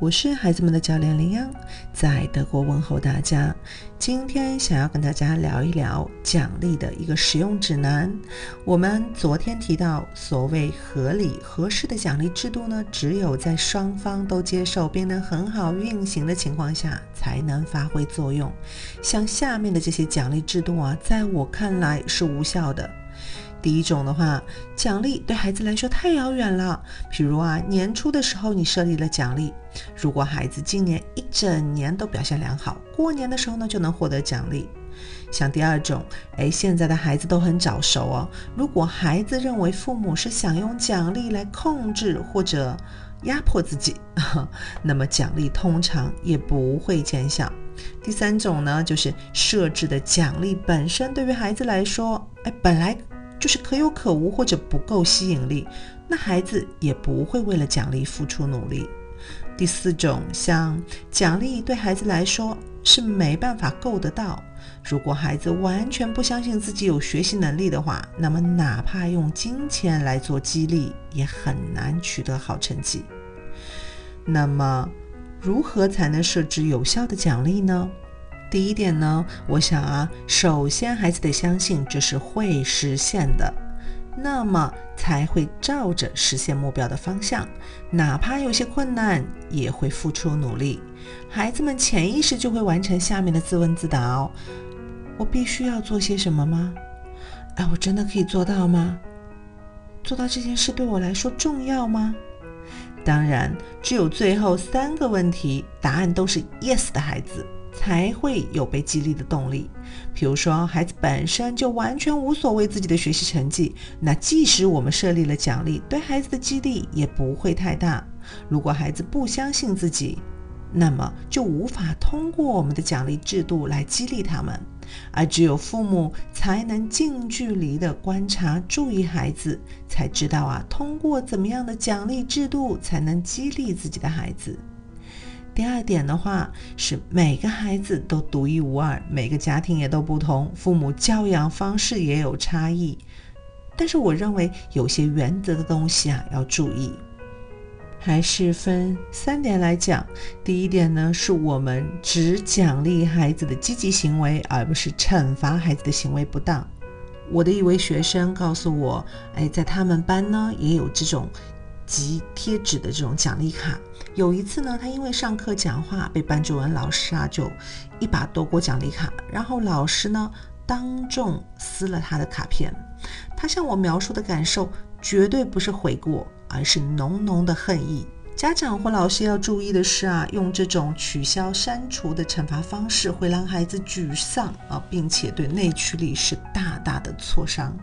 我是孩子们的教练林央，在德国问候大家。今天想要跟大家聊一聊奖励的一个使用指南。我们昨天提到，所谓合理合适的奖励制度呢，只有在双方都接受并能很好运行的情况下，才能发挥作用。像下面的这些奖励制度啊，在我看来是无效的。第一种的话，奖励对孩子来说太遥远了。比如啊，年初的时候你设立了奖励，如果孩子今年一整年都表现良好，过年的时候呢就能获得奖励。像第二种，哎，现在的孩子都很早熟哦。如果孩子认为父母是想用奖励来控制或者压迫自己，那么奖励通常也不会见效。第三种呢，就是设置的奖励本身对于孩子来说，哎，本来。就是可有可无或者不够吸引力，那孩子也不会为了奖励付出努力。第四种，像奖励对孩子来说是没办法够得到。如果孩子完全不相信自己有学习能力的话，那么哪怕用金钱来做激励，也很难取得好成绩。那么，如何才能设置有效的奖励呢？第一点呢，我想啊，首先孩子得相信这是会实现的，那么才会照着实现目标的方向，哪怕有些困难，也会付出努力。孩子们潜意识就会完成下面的自问自答：我必须要做些什么吗？哎，我真的可以做到吗？做到这件事对我来说重要吗？当然，只有最后三个问题答案都是 yes 的孩子。才会有被激励的动力。比如说，孩子本身就完全无所谓自己的学习成绩，那即使我们设立了奖励，对孩子的激励也不会太大。如果孩子不相信自己，那么就无法通过我们的奖励制度来激励他们。而只有父母才能近距离的观察、注意孩子，才知道啊，通过怎么样的奖励制度才能激励自己的孩子。第二点的话是每个孩子都独一无二，每个家庭也都不同，父母教养方式也有差异。但是我认为有些原则的东西啊要注意，还是分三点来讲。第一点呢，是我们只奖励孩子的积极行为，而不是惩罚孩子的行为不当。我的一位学生告诉我，哎，在他们班呢也有这种。及贴纸的这种奖励卡。有一次呢，他因为上课讲话被班主任老师啊就一把夺过奖励卡，然后老师呢当众撕了他的卡片。他向我描述的感受绝对不是悔过，而是浓浓的恨意。家长或老师要注意的是啊，用这种取消、删除的惩罚方式会让孩子沮丧啊，并且对内驱力是大大的挫伤。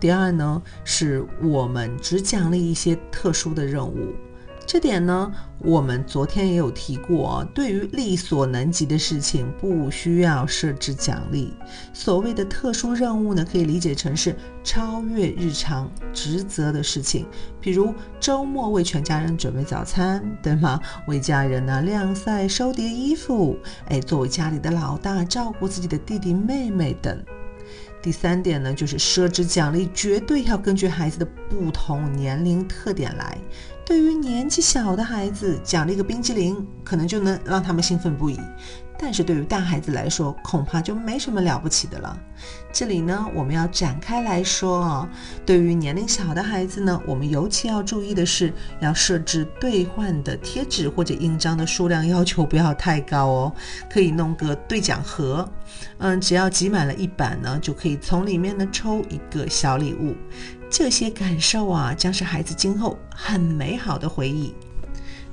第二呢，是我们只奖励一些特殊的任务，这点呢，我们昨天也有提过。对于力所能及的事情，不需要设置奖励。所谓的特殊任务呢，可以理解成是超越日常职责的事情，比如周末为全家人准备早餐，对吗？为家人呢晾晒、收叠衣服，哎，作为家里的老大，照顾自己的弟弟妹妹等。第三点呢，就是设置奖励绝对要根据孩子的不同年龄特点来。对于年纪小的孩子，奖励个冰激凌，可能就能让他们兴奋不已。但是对于大孩子来说，恐怕就没什么了不起的了。这里呢，我们要展开来说啊。对于年龄小的孩子呢，我们尤其要注意的是，要设置兑换的贴纸或者印章的数量要求不要太高哦。可以弄个兑奖盒，嗯，只要集满了一版呢，就可以从里面呢抽一个小礼物。这些感受啊，将是孩子今后很美好的回忆。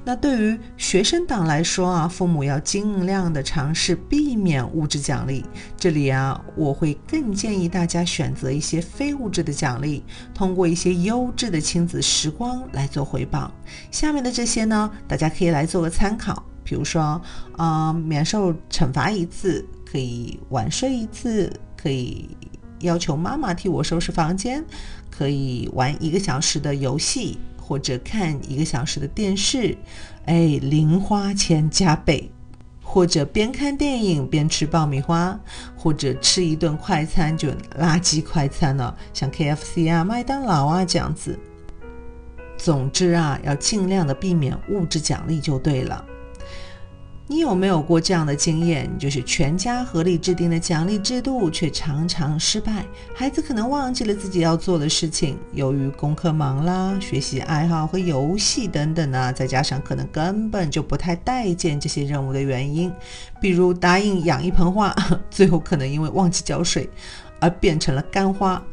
那对于学生党来说啊，父母要尽量的尝试避免物质奖励。这里啊，我会更建议大家选择一些非物质的奖励，通过一些优质的亲子时光来做回报。下面的这些呢，大家可以来做个参考。比如说，啊，免受惩罚一次，可以晚睡一次，可以要求妈妈替我收拾房间，可以玩一个小时的游戏。或者看一个小时的电视，哎，零花钱加倍；或者边看电影边吃爆米花，或者吃一顿快餐就垃圾快餐了，像 KFC 啊、麦当劳啊这样子。总之啊，要尽量的避免物质奖励就对了。你有没有过这样的经验？就是全家合力制定的奖励制度，却常常失败。孩子可能忘记了自己要做的事情，由于功课忙啦、学习爱好和游戏等等啊，再加上可能根本就不太待见这些任务的原因，比如答应养一盆花，最后可能因为忘记浇水而变成了干花。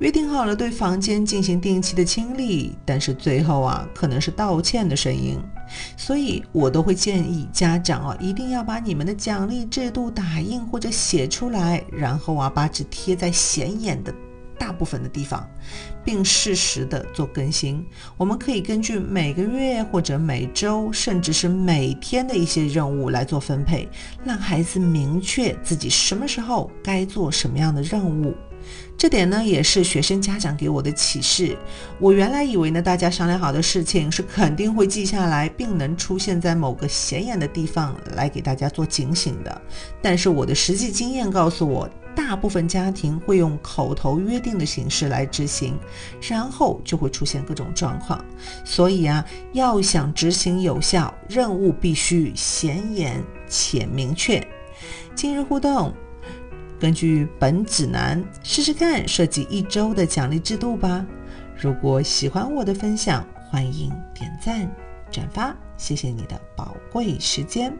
约定好了对房间进行定期的清理，但是最后啊，可能是道歉的声音。所以我都会建议家长啊，一定要把你们的奖励制度打印或者写出来，然后啊，把纸贴在显眼的大部分的地方，并适时的做更新。我们可以根据每个月或者每周，甚至是每天的一些任务来做分配，让孩子明确自己什么时候该做什么样的任务。这点呢，也是学生家长给我的启示。我原来以为呢，大家商量好的事情是肯定会记下来，并能出现在某个显眼的地方来给大家做警醒的。但是我的实际经验告诉我，大部分家庭会用口头约定的形式来执行，然后就会出现各种状况。所以啊，要想执行有效，任务必须显眼且明确。今日互动。根据本指南试试看设计一周的奖励制度吧。如果喜欢我的分享，欢迎点赞转发，谢谢你的宝贵时间。